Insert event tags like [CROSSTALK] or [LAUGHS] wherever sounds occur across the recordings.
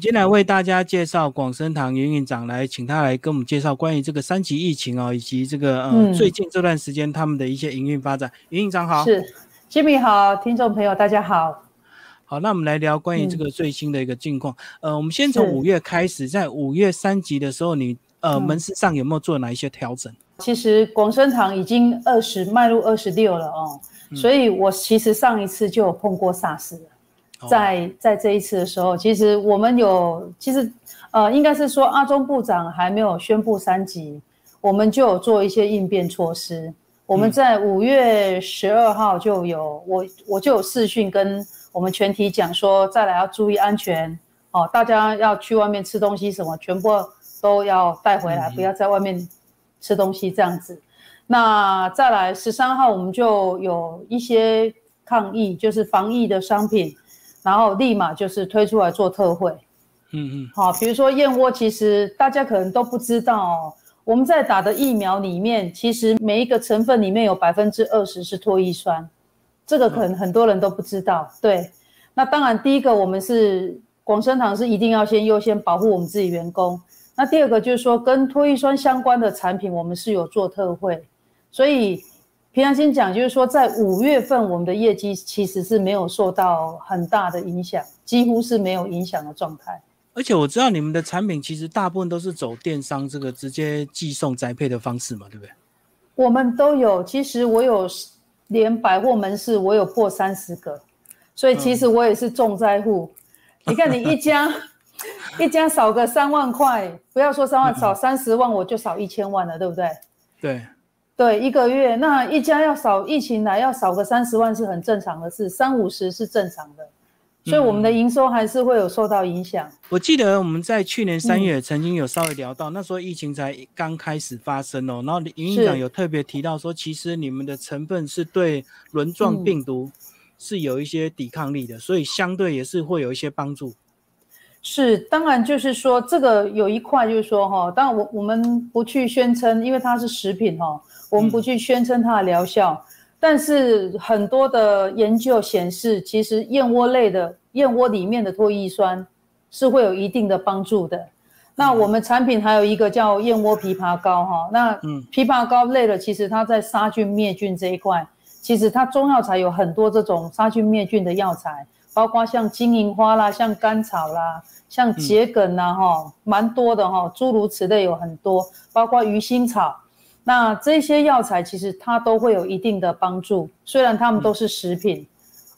今天来为大家介绍广生堂营运长，来请他来跟我们介绍关于这个三级疫情哦，以及这个呃最近这段时间他们的一些营运发展。营运长好，是，Jimmy 好，听众朋友大家好。好，那我们来聊关于这个最新的一个境况。呃，我们先从五月开始，在五月三级的时候，你呃门市上有没有做哪一些调整？其实广生堂已经二十迈入二十六了哦，所以我其实上一次就有碰过 SARS 了。在在这一次的时候，其实我们有，其实呃，应该是说阿中部长还没有宣布三级，我们就有做一些应变措施。我们在五月十二号就有我我就有视讯跟我们全体讲说，再来要注意安全哦，大家要去外面吃东西什么，全部都要带回来，不要在外面吃东西这样子。那再来十三号，我们就有一些抗疫，就是防疫的商品。然后立马就是推出来做特惠，嗯嗯，好，比如说燕窝，其实大家可能都不知道哦，我们在打的疫苗里面，其实每一个成分里面有百分之二十是唾液酸，这个可能很多人都不知道。对，那当然第一个我们是广生堂是一定要先优先保护我们自己员工，那第二个就是说跟唾液酸相关的产品，我们是有做特惠，所以。平常心讲，就是说，在五月份，我们的业绩其实是没有受到很大的影响，几乎是没有影响的状态。而且我知道你们的产品其实大部分都是走电商这个直接寄送宅配的方式嘛，对不对？我们都有，其实我有连百货门市，我有破三十个，所以其实我也是重灾户。你看，你一家 [LAUGHS] 一家少个三万块，不要说三万，少三十万，我就少一千万了，对不对？对。对，一个月。那一家要少疫情来要少个三十万是很正常的事，三五十是正常的，所以我们的营收还是会有受到影响。我记得我们在去年三月曾经有稍微聊到，那时候疫情才刚开始发生哦，然后营运长有特别提到说，其实你们的成分是对轮状病毒是有一些抵抗力的，所以相对也是会有一些帮助。是，当然就是说这个有一块就是说哈，当然我我们不去宣称，因为它是食品哈。我们不去宣称它的疗效，但是很多的研究显示，其实燕窝类的燕窝里面的唾液酸是会有一定的帮助的。那我们产品还有一个叫燕窝枇杷膏哈，那枇杷膏类的，其实它在杀菌灭菌这一块，其实它中药材有很多这种杀菌灭菌的药材，包括像金银花啦、像甘草啦、像桔梗呐哈，蛮多的哈，诸如此类有很多，包括鱼腥草。那这些药材其实它都会有一定的帮助，虽然它们都是食品，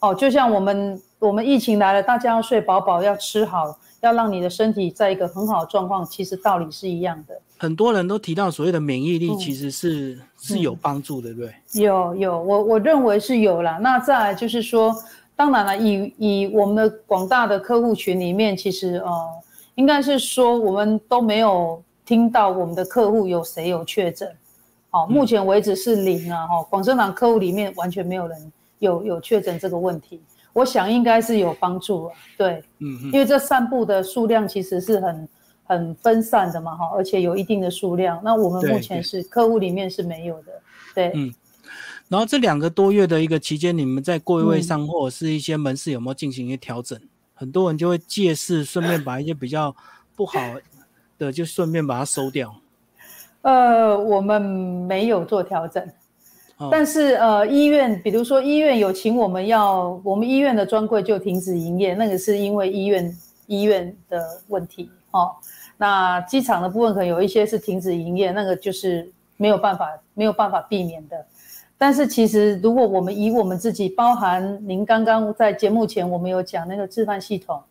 哦，就像我们我们疫情来了，大家要睡饱饱，要吃好，要让你的身体在一个很好的状况，其实道理是一样的。很多人都提到所谓的免疫力，其实是是有帮助的，对不对？有有，我我认为是有啦。那再来就是说，当然了，以以我们的广大的客户群里面，其实呃，应该是说我们都没有听到我们的客户有谁有确诊。好，目前为止是零啊！哈，广生堂客户里面完全没有人有有确诊这个问题，我想应该是有帮助啊。对，嗯，因为这散布的数量其实是很很分散的嘛，哈，而且有一定的数量。那我们目前是客户里面是没有的，对，嗯。然后这两个多月的一个期间，你们在柜位上或者是一些门市有没有进行一些调整？很多人就会借势顺便把一些比较不好的就顺便把它收掉。呃，我们没有做调整，但是呃，医院，比如说医院有请我们要，我们医院的专柜就停止营业，那个是因为医院医院的问题哦。那机场的部分可能有一些是停止营业，那个就是没有办法没有办法避免的。但是其实如果我们以我们自己，包含您刚刚在节目前我们有讲那个置饭系统，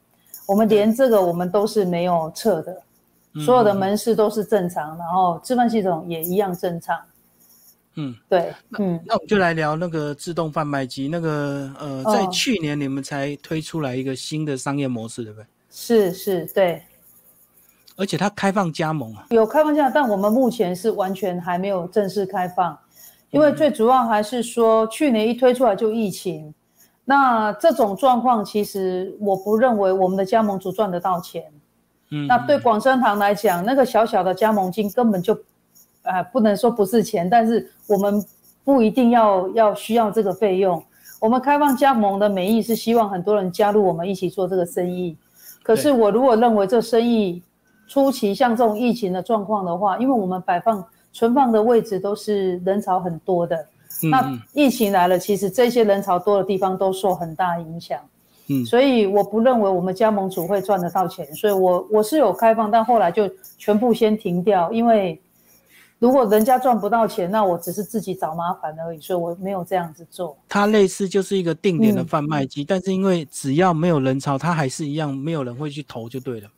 我们连这个我们都是没有测的。所有的门市都是正常，然后置饭系统也一样正常。嗯，对，嗯，那我们就来聊那个自动贩卖机，那个呃，在去年你们才推出来一个新的商业模式，对不对？是是，对。而且它开放加盟啊，有开放加盟，但我们目前是完全还没有正式开放，因为最主要还是说去年一推出来就疫情，那这种状况其实我不认为我们的加盟主赚得到钱。嗯那对广生堂来讲，那个小小的加盟金根本就，呃，不能说不是钱，但是我们不一定要要需要这个费用。我们开放加盟的美意是希望很多人加入我们一起做这个生意。可是我如果认为这生意初期像这种疫情的状况的话，因为我们摆放存放的位置都是人潮很多的，那疫情来了，其实这些人潮多的地方都受很大影响。嗯，所以我不认为我们加盟主会赚得到钱，所以我我是有开放，但后来就全部先停掉，因为如果人家赚不到钱，那我只是自己找麻烦而已，所以我没有这样子做。它类似就是一个定点的贩卖机，但是因为只要没有人潮，它还是一样没有人会去投就对了。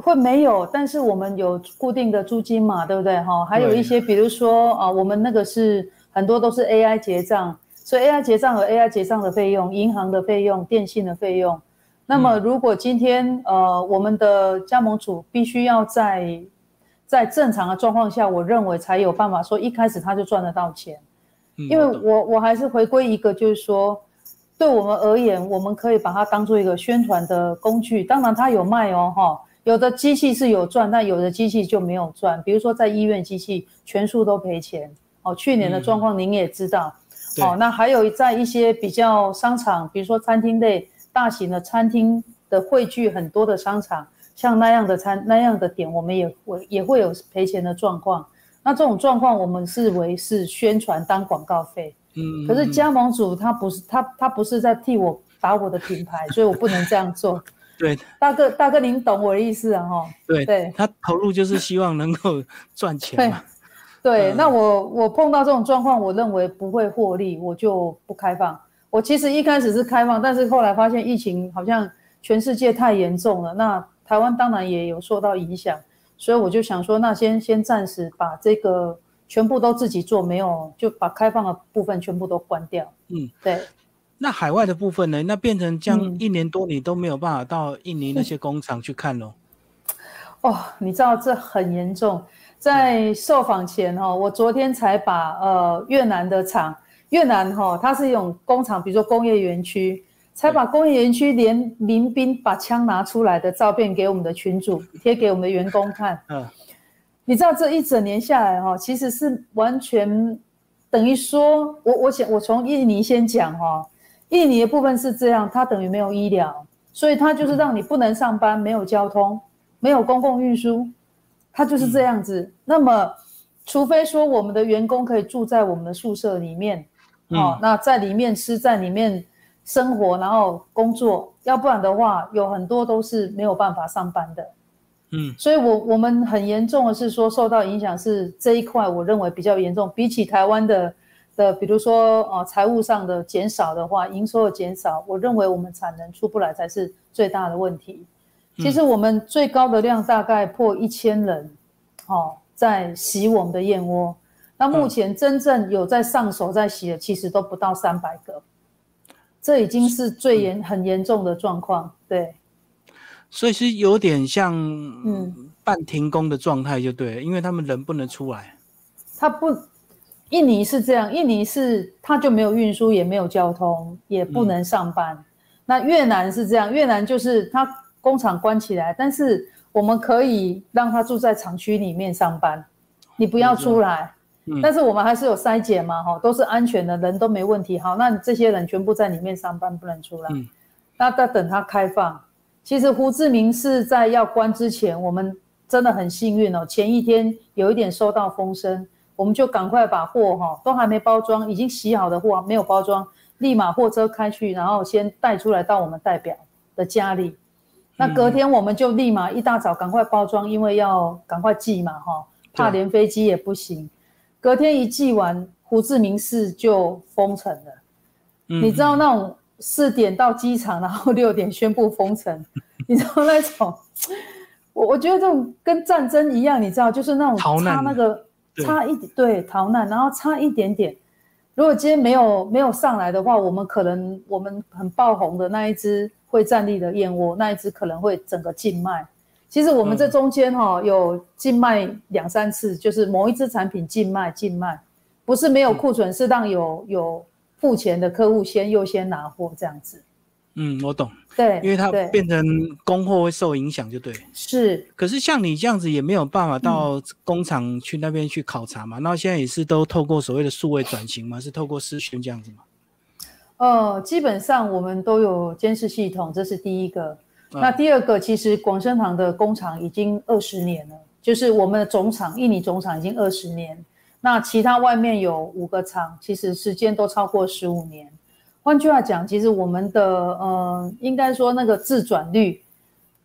会没有，但是我们有固定的租金嘛，对不对？哈，还有一些比如说啊，我们那个是很多都是 AI 结账。所以 AI 结账和 AI 结账的费用、银行的费用、电信的费用，那么如果今天呃我们的加盟主必须要在在正常的状况下，我认为才有办法说一开始他就赚得到钱，因为我我还是回归一个就是说，对我们而言，我们可以把它当做一个宣传的工具。当然它有卖哦哈，有的机器是有赚，但有的机器就没有赚。比如说在医院机器全数都赔钱哦，去年的状况您也知道。哦，那还有在一些比较商场，比如说餐厅类大型的餐厅的汇聚很多的商场，像那样的餐那样的点，我们也会也会有赔钱的状况。那这种状况，我们视为是宣传当广告费。嗯。可是加盟主他不是他他不是在替我打我的品牌，所以我不能这样做。对，大哥大哥，您懂我的意思啊？哈。对对，他投入就是希望能够赚钱嘛。对，那我我碰到这种状况，我认为不会获利，我就不开放。我其实一开始是开放，但是后来发现疫情好像全世界太严重了，那台湾当然也有受到影响，所以我就想说，那先先暂时把这个全部都自己做，没有就把开放的部分全部都关掉。嗯，对。那海外的部分呢？那变成这样一年多，你都没有办法到印尼那些工厂去看喽？哦，你知道这很严重。在受访前哈，我昨天才把呃越南的厂，越南哈它是一种工厂，比如说工业园区，才把工业园区连民兵把枪拿出来的照片给我们的群主贴给我们的员工看。嗯，你知道这一整年下来哈，其实是完全等于说，我我想我从印尼先讲哈，印尼的部分是这样，它等于没有医疗，所以它就是让你不能上班，没有交通，没有公共运输。它就是这样子。那么，除非说我们的员工可以住在我们的宿舍里面，哦，那在里面吃，在里面生活，然后工作，要不然的话，有很多都是没有办法上班的。嗯，所以，我我们很严重的是说受到影响是这一块，我认为比较严重。比起台湾的的，比如说呃财务上的减少的话，营收的减少，我认为我们产能出不来才是最大的问题。其实我们最高的量大概破一千人，哦，在洗我们的燕窝。那目前真正有在上手在洗的，其实都不到三百个。这已经是最严很严重的状况，对。所以是有点像嗯半停工的状态，就对，因为他们人不能出来。他不，印尼是这样，印尼是它就没有运输，也没有交通，也不能上班。那越南是这样，越南就是它。工厂关起来，但是我们可以让他住在厂区里面上班，你不要出来。但是我们还是有筛检嘛，哈，都是安全的，人都没问题。好，那这些人全部在里面上班，不能出来。那在等它开放。其实胡志明是在要关之前，我们真的很幸运哦，前一天有一点收到风声，我们就赶快把货哈都还没包装，已经洗好的货没有包装，立马货车开去，然后先带出来到我们代表的家里。那隔天我们就立马一大早赶快包装，因为要赶快寄嘛，哈，怕连飞机也不行。隔天一寄完，胡志明市就封城了。你知道那种四点到机场，然后六点宣布封城，[LAUGHS] 你知道那种，我我觉得这种跟战争一样，你知道，就是那种差那个差一点，对，逃难，然后差一点点。如果今天没有没有上来的话，我们可能我们很爆红的那一只。会站立的燕窝，那一只可能会整个静脉。其实我们这中间哈有静脉两三次，就是某一只产品静脉静脉，不是没有库存，是让有有付钱的客户先优先拿货这样子。嗯，我懂。对，因为它变成供货会受影响，就对。是。可是像你这样子也没有办法到工厂去那边去考察嘛？那现在也是都透过所谓的数位转型嘛？是透过私讯这样子吗？呃，基本上我们都有监视系统，这是第一个。那第二个，其实广生堂的工厂已经二十年了，就是我们的总厂印尼总厂已经二十年。那其他外面有五个厂，其实时间都超过十五年。换句话讲，其实我们的呃，应该说那个自转率，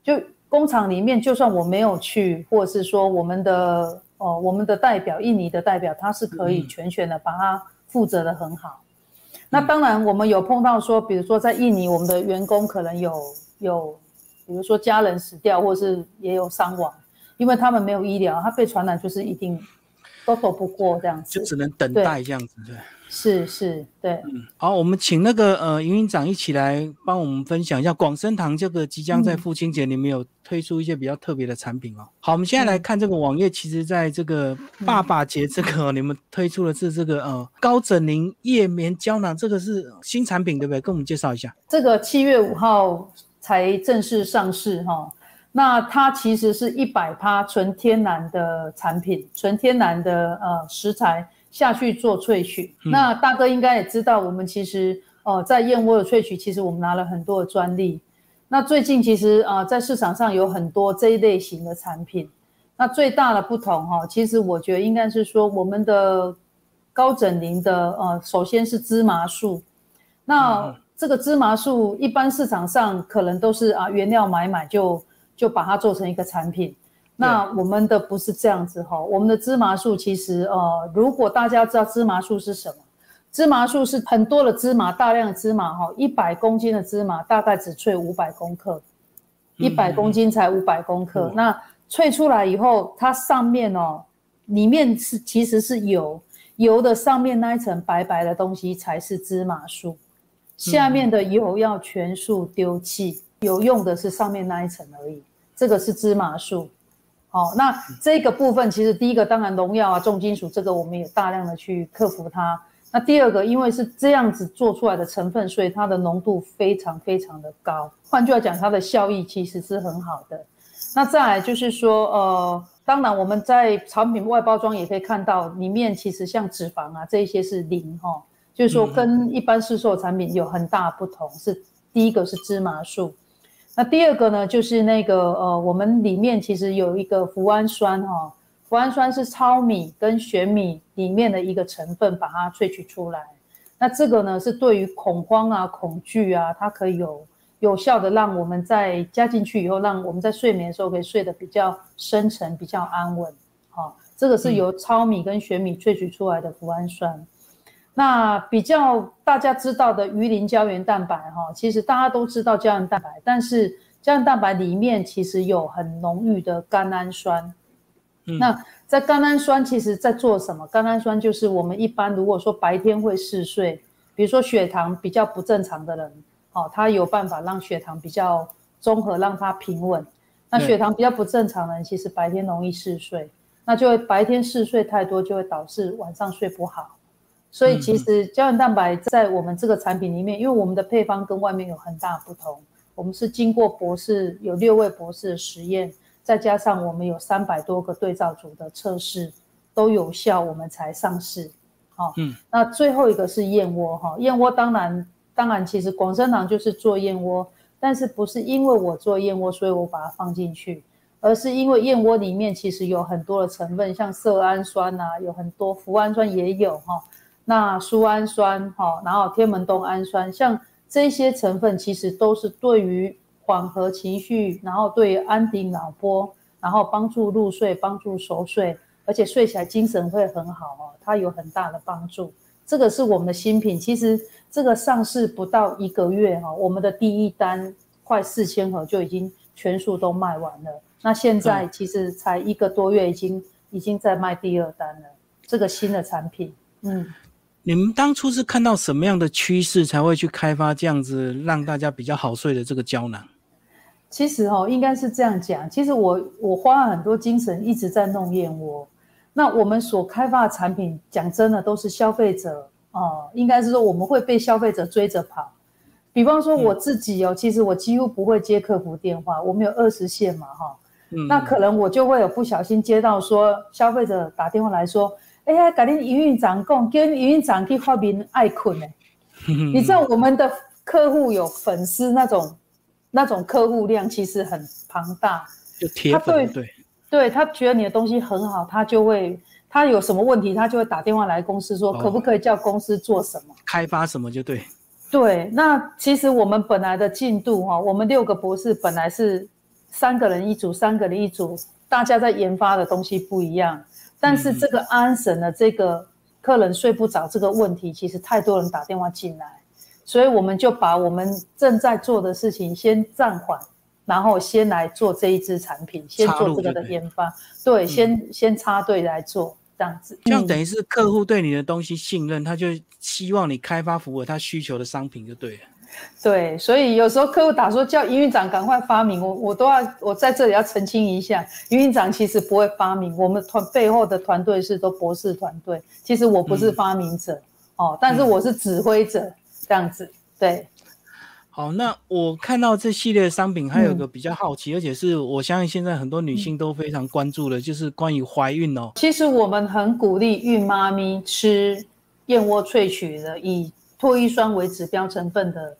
就工厂里面，就算我没有去，或者是说我们的哦，我们的代表印尼的代表，他是可以全权的把它负责的很好。那当然，我们有碰到说，比如说在印尼，我们的员工可能有有，比如说家人死掉，或是也有伤亡，因为他们没有医疗，他被传染就是一定。都躲不过这样子，就只能等待这样子，对。是是，对。嗯，好，我们请那个呃营运长一起来帮我们分享一下广生堂这个即将在父亲节里面有推出一些比较特别的产品哦。好，我们现在来看这个网页，其实在这个爸爸节这个你们推出的是这个呃高枕宁夜眠胶囊，这个是新产品对不对？跟我们介绍一下。这个七月五号才正式上市哈。那它其实是一百趴纯天然的产品，纯天然的呃食材下去做萃取。那大哥应该也知道，我们其实呃在燕窝的萃取，其实我们拿了很多的专利。那最近其实啊在市场上有很多这一类型的产品。那最大的不同哈，其实我觉得应该是说我们的高枕灵的呃，首先是芝麻素。那这个芝麻素一般市场上可能都是啊原料买买就。就把它做成一个产品，那我们的不是这样子哈，我们的芝麻素其实呃，如果大家知道芝麻素是什么，芝麻素是很多的芝麻，大量的芝麻哈，一百公斤的芝麻大概只萃五百公克，一百公斤才五百公克，那萃出来以后，它上面哦，里面是其实是油，油的上面那一层白白的东西才是芝麻素，下面的油要全数丢弃。有用的是上面那一层而已，这个是芝麻素。好，那这个部分其实第一个当然农药啊、重金属，这个我们也大量的去克服它。那第二个，因为是这样子做出来的成分，所以它的浓度非常非常的高。换句话讲，它的效益其实是很好的。那再来就是说，呃，当然我们在产品外包装也可以看到，里面其实像脂肪啊这一些是零哈，就是说跟一般市售产品有很大不同。是第一个是芝麻素。那第二个呢，就是那个呃，我们里面其实有一个脯氨酸哈，脯氨酸是糙米跟玄米里面的一个成分，把它萃取出来。那这个呢，是对于恐慌啊、恐惧啊，它可以有有效的让我们在加进去以后，让我们在睡眠的时候可以睡得比较深沉、比较安稳。好，这个是由糙米跟玄米萃取出来的脯氨酸。那比较大家知道的鱼鳞胶原蛋白哈，其实大家都知道胶原蛋白，但是胶原蛋白里面其实有很浓郁的甘氨酸。那在甘氨酸其实在做什么？甘氨酸就是我们一般如果说白天会嗜睡，比如说血糖比较不正常的人，哦，他有办法让血糖比较综合，让它平稳。那血糖比较不正常的人，其实白天容易嗜睡，那就会白天嗜睡太多，就会导致晚上睡不好。所以其实胶原蛋白在我们这个产品里面，因为我们的配方跟外面有很大不同，我们是经过博士有六位博士的实验，再加上我们有三百多个对照组的测试都有效，我们才上市。好，嗯，那最后一个是燕窝哈，燕窝当然当然其实广生堂就是做燕窝，但是不是因为我做燕窝，所以我把它放进去，而是因为燕窝里面其实有很多的成分，像色氨酸呐，有很多脯氨酸也有哈。那苏氨酸哈，然后天门冬氨酸，像这些成分其实都是对于缓和情绪，然后对于安定脑波，然后帮助入睡、帮助熟睡，而且睡起来精神会很好哦，它有很大的帮助。这个是我们的新品，其实这个上市不到一个月哈，我们的第一单快四千盒就已经全数都卖完了。那现在其实才一个多月，已经已经在卖第二单了。这个新的产品，嗯。你们当初是看到什么样的趋势才会去开发这样子让大家比较好睡的这个胶囊？其实哦，应该是这样讲。其实我我花了很多精神一直在弄燕窝。那我们所开发的产品，讲真的都是消费者哦，应该是说我们会被消费者追着跑。比方说我自己哦，其实我几乎不会接客服电话，我们有二十线嘛哈。那可能我就会有不小心接到说消费者打电话来说。哎呀，改天营运长讲，跟营运长去发明爱困呢。[LAUGHS] 你知道我们的客户有粉丝那种那种客户量其实很庞大，就铁粉对，对他觉得你的东西很好，他就会他有什么问题，他就会打电话来公司说可不可以叫公司做什么，开发什么就对。对，那其实我们本来的进度哈，我们六个博士本来是三个人一组，三个人一组，大家在研发的东西不一样。但是这个安神的这个客人睡不着这个问题，其实太多人打电话进来，所以我们就把我们正在做的事情先暂缓，然后先来做这一支产品，先做这个的研发。对，先先插队来做。这样子，这样等于是客户对你的东西信任，他就希望你开发符合他需求的商品就对了。[LAUGHS] 对，所以有时候客户打说叫营运长赶快发明，我我都要我在这里要澄清一下，营运长其实不会发明，我们团背后的团队是都博士团队，其实我不是发明者哦，但是我是指挥者这样子，对。好，那我看到这系列商品，还有个比较好奇，而且是我相信现在很多女性都非常关注的，就是关于怀孕哦。其实我们很鼓励孕妈咪吃燕窝萃取的，以脱衣酸为指标成分的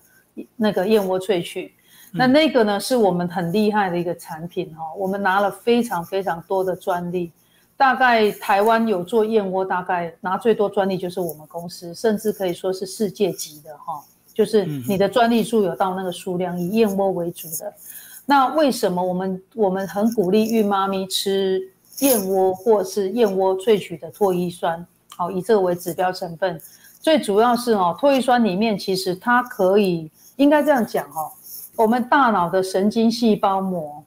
那个燕窝萃取。那那个呢，是我们很厉害的一个产品哈，我们拿了非常非常多的专利，大概台湾有做燕窝，大概拿最多专利就是我们公司，甚至可以说是世界级的哈。就是你的专利数有到那个数量，以燕窝为主的。那为什么我们我们很鼓励孕妈咪吃燕窝或是燕窝萃取的唾液酸？好，以这个为指标成分。最主要是哦，唾液酸里面其实它可以，应该这样讲哦，我们大脑的神经细胞膜，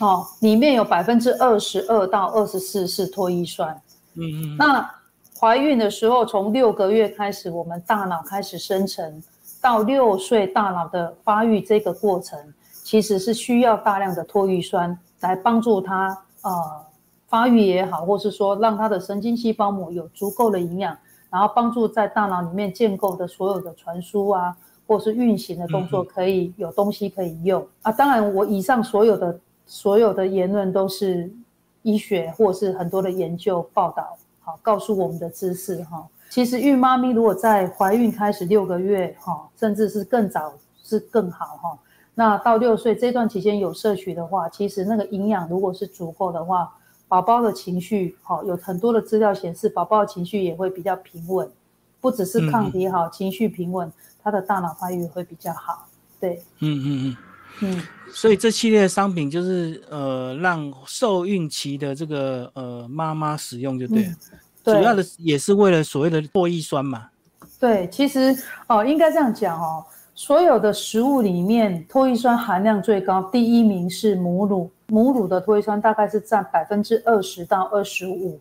哦，里面有百分之二十二到二十四是脱衣酸。嗯嗯。那怀孕的时候，从六个月开始，我们大脑开始生成。到六岁大脑的发育这个过程，其实是需要大量的脱衣酸来帮助它呃发育也好，或是说让它的神经细胞膜有足够的营养，然后帮助在大脑里面建构的所有的传输啊，或是运行的动作可以有东西可以用啊。当然，我以上所有的所有的言论都是医学或是很多的研究报道，好告诉我们的知识哈。其实孕妈咪如果在怀孕开始六个月哈，甚至是更早是更好哈。那到六岁这段期间有摄取的话，其实那个营养如果是足够的话，宝宝的情绪哈，有很多的资料显示，宝宝的情绪也会比较平稳，不只是抗体好，情绪平稳，他的大脑发育会比较好。对，嗯嗯嗯嗯。所以这系列商品就是呃，让受孕期的这个呃妈妈使用就对了。主要的也是为了所谓的唾液酸嘛。对，其实哦，应该这样讲哦，所有的食物里面唾液酸含量最高，第一名是母乳，母乳的唾液酸大概是占百分之二十到二十五。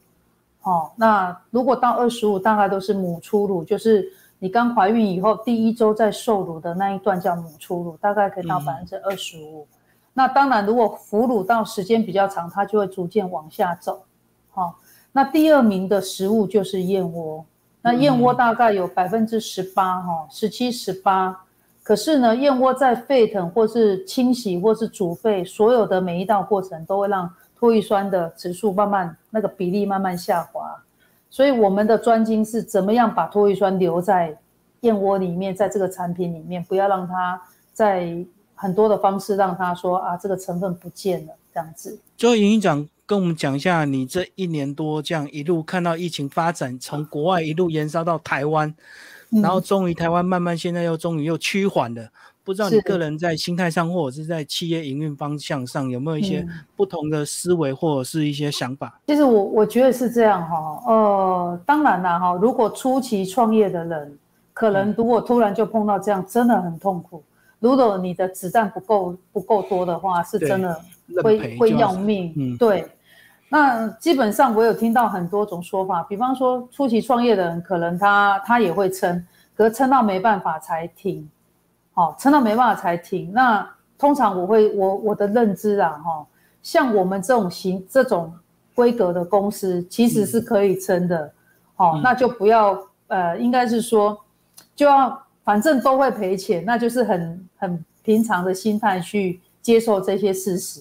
哦，那如果到二十五，大概都是母初乳，就是你刚怀孕以后第一周在受乳的那一段叫母初乳，大概可以到百分之二十五。那当然，如果哺乳到时间比较长，它就会逐渐往下走。好。那第二名的食物就是燕窝，那燕窝大概有百分之十八哈，十七十八。可是呢，燕窝在沸腾或是清洗或是煮沸，所有的每一道过程都会让脱液酸的指数慢慢那个比例慢慢下滑。所以我们的专精是怎么样把脱乙酸留在燕窝里面，在这个产品里面，不要让它在很多的方式让它说啊这个成分不见了这样子。最后，营营长。跟我们讲一下，你这一年多这样一路看到疫情发展，从国外一路延烧到台湾，然后终于台湾慢慢现在又终于又趋缓了。不知道你个人在心态上，或者是在企业营运方向上，有没有一些不同的思维或者是一些想法？其实我我觉得是这样哈，呃，当然啦哈，如果初期创业的人，可能如果突然就碰到这样，真的很痛苦。如果你的子弹不够不够多的话，是真的会会要命。对。那基本上我有听到很多种说法，比方说初期创业的人可能他他也会撑，可是撑到没办法才停，好，撑到没办法才停。那通常我会我我的认知啊，哈，像我们这种型这种规格的公司其实是可以撑的，哦，那就不要呃，应该是说就要反正都会赔钱，那就是很很平常的心态去接受这些事实。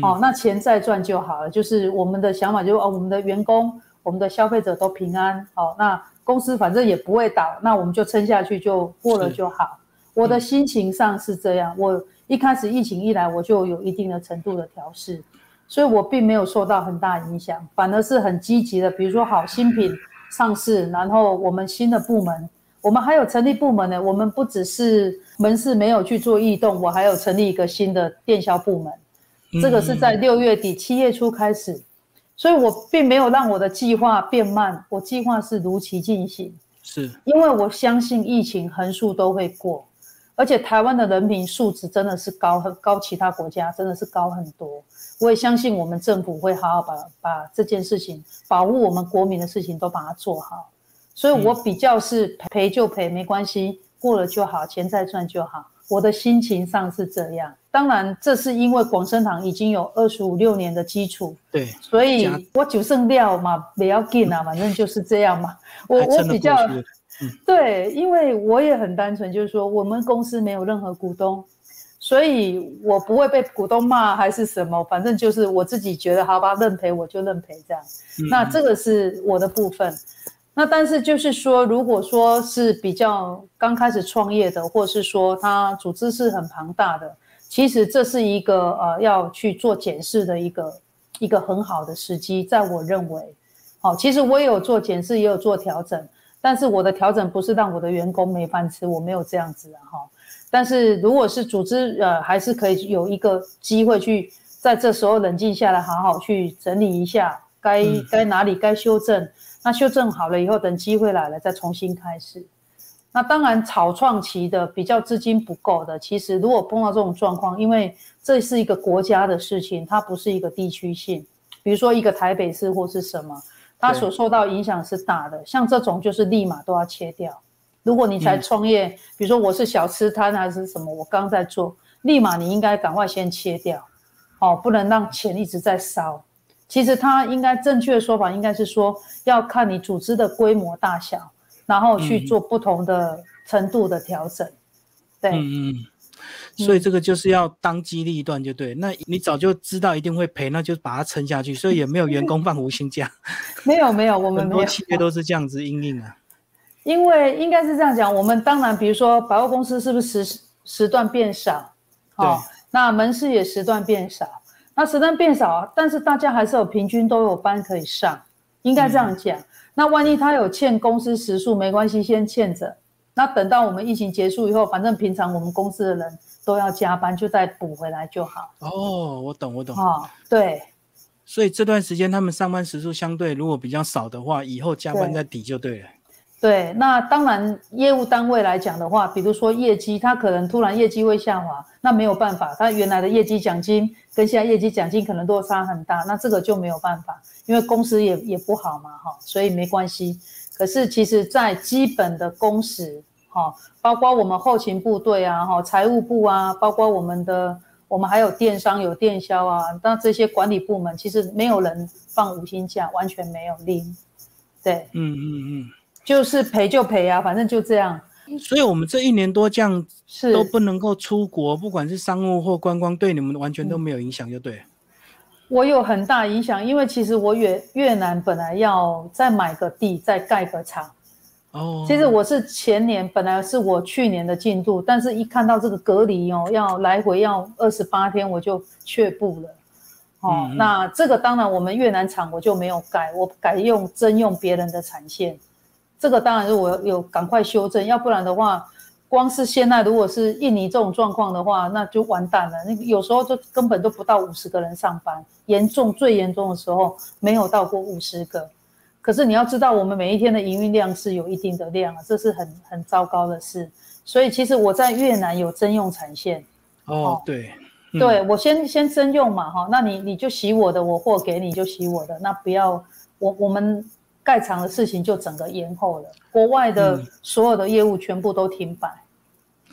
哦，那钱再赚就好了。就是我们的想法，就是哦，我们的员工、我们的消费者都平安。哦，那公司反正也不会倒，那我们就撑下去，就过了就好。我的心情上是这样。我一开始疫情一来，我就有一定的程度的调试，所以我并没有受到很大影响，反而是很积极的。比如说，好新品上市，然后我们新的部门，我们还有成立部门呢。我们不只是门市没有去做异动，我还有成立一个新的电销部门，这个是在六月底七月初开始，所以我并没有让我的计划变慢，我计划是如期进行，是因为我相信疫情横竖都会过。而且台湾的人民素质真的是高很高，其他国家真的是高很多。我也相信我们政府会好好把把这件事情保护我们国民的事情都把它做好。所以我比较是赔就赔，没关系，过了就好，钱再赚就好。我的心情上是这样。当然，这是因为广生堂已经有二十五六年的基础，对，所以我九剩料嘛，不要紧啊，反正就是这样嘛。我我比较。对，因为我也很单纯，就是说我们公司没有任何股东，所以我不会被股东骂还是什么，反正就是我自己觉得好吧，认赔我就认赔这样。那这个是我的部分。那但是就是说，如果说是比较刚开始创业的，或是说他组织是很庞大的，其实这是一个呃要去做检视的一个一个很好的时机，在我认为，好，其实我也有做检视，也有做调整。但是我的调整不是让我的员工没饭吃，我没有这样子啊哈。但是如果是组织呃，还是可以有一个机会去在这时候冷静下来，好好去整理一下，该该哪里该修正，那修正好了以后，等机会来了再重新开始。那当然草创期的比较资金不够的，其实如果碰到这种状况，因为这是一个国家的事情，它不是一个地区性，比如说一个台北市或是什么。它所受到影响是大的，像这种就是立马都要切掉。如果你才创业，比如说我是小吃摊还是什么，我刚在做，立马你应该赶快先切掉，哦，不能让钱一直在烧。其实它应该正确的说法应该是说，要看你组织的规模大小，然后去做不同的程度的调整。对，嗯嗯。所以这个就是要当机立断，就对。那你早就知道一定会赔，那就把它撑下去。所以也没有员工放无薪假。[LAUGHS] 没有没有，我们很多企业都是这样子应应啊。因为应该是这样讲，我们当然比如说百货公司是不是时时段变少？对。那门市也时段变少，那时段变少，但是大家还是有平均都有班可以上，应该这样讲。那万一他有欠公司时数，没关系，先欠着。那等到我们疫情结束以后，反正平常我们公司的人。都要加班，就再补回来就好。哦，我懂，我懂。哦，对。所以这段时间他们上班时数相对如果比较少的话，以后加班再抵就对了。对，那当然业务单位来讲的话，比如说业绩，他可能突然业绩会下滑，那没有办法，他原来的业绩奖金跟现在业绩奖金可能都差很大，那这个就没有办法，因为公司也也不好嘛，哈，所以没关系。可是其实在基本的工时。哈，包括我们后勤部队啊，哈，财务部啊，包括我们的，我们还有电商有电销啊，那这些管理部门其实没有人放五天假，完全没有零，对，嗯嗯嗯，就是赔就赔啊，反正就这样。所以我们这一年多这样是都不能够出国，不管是商务或观光，对你们完全都没有影响，就对。我有很大影响，因为其实我越越南本来要再买个地，再盖个厂。其实我是前年本来是我去年的进度，但是一看到这个隔离哦，要来回要二十八天，我就却步了。哦，那这个当然我们越南厂我就没有改，我改用征用别人的产线。这个当然是我有赶快修正，要不然的话，光是现在如果是印尼这种状况的话，那就完蛋了。那有时候就根本都不到五十个人上班，严重最严重的时候没有到过五十个。可是你要知道，我们每一天的营运量是有一定的量啊，这是很很糟糕的事。所以其实我在越南有征用产线。哦，对，对我先先征用嘛，哈，那你你就洗我的，我货给你就洗我的，那不要我我们盖厂的事情就整个延后了，国外的所有的业务全部都停摆。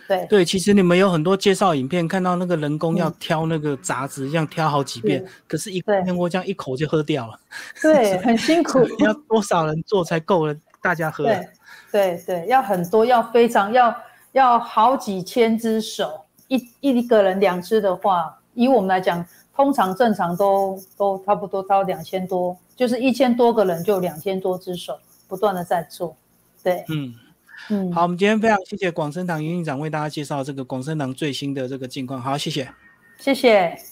对对，其实你们有很多介绍影片，看到那个人工要挑那个杂质，这样挑好几遍，可是一片锅这样一口就喝掉了。对，[LAUGHS] 很辛苦。[LAUGHS] 要多少人做才够了？大家喝？对对对，要很多，要非常要要好几千只手，一一个人两只的话，以我们来讲，通常正常都都差不多到两千多，就是一千多个人就两千多只手，不断的在做。对，嗯。嗯，好，我们今天非常谢谢广生堂营运长为大家介绍这个广生堂最新的这个近况。好，谢谢，谢谢。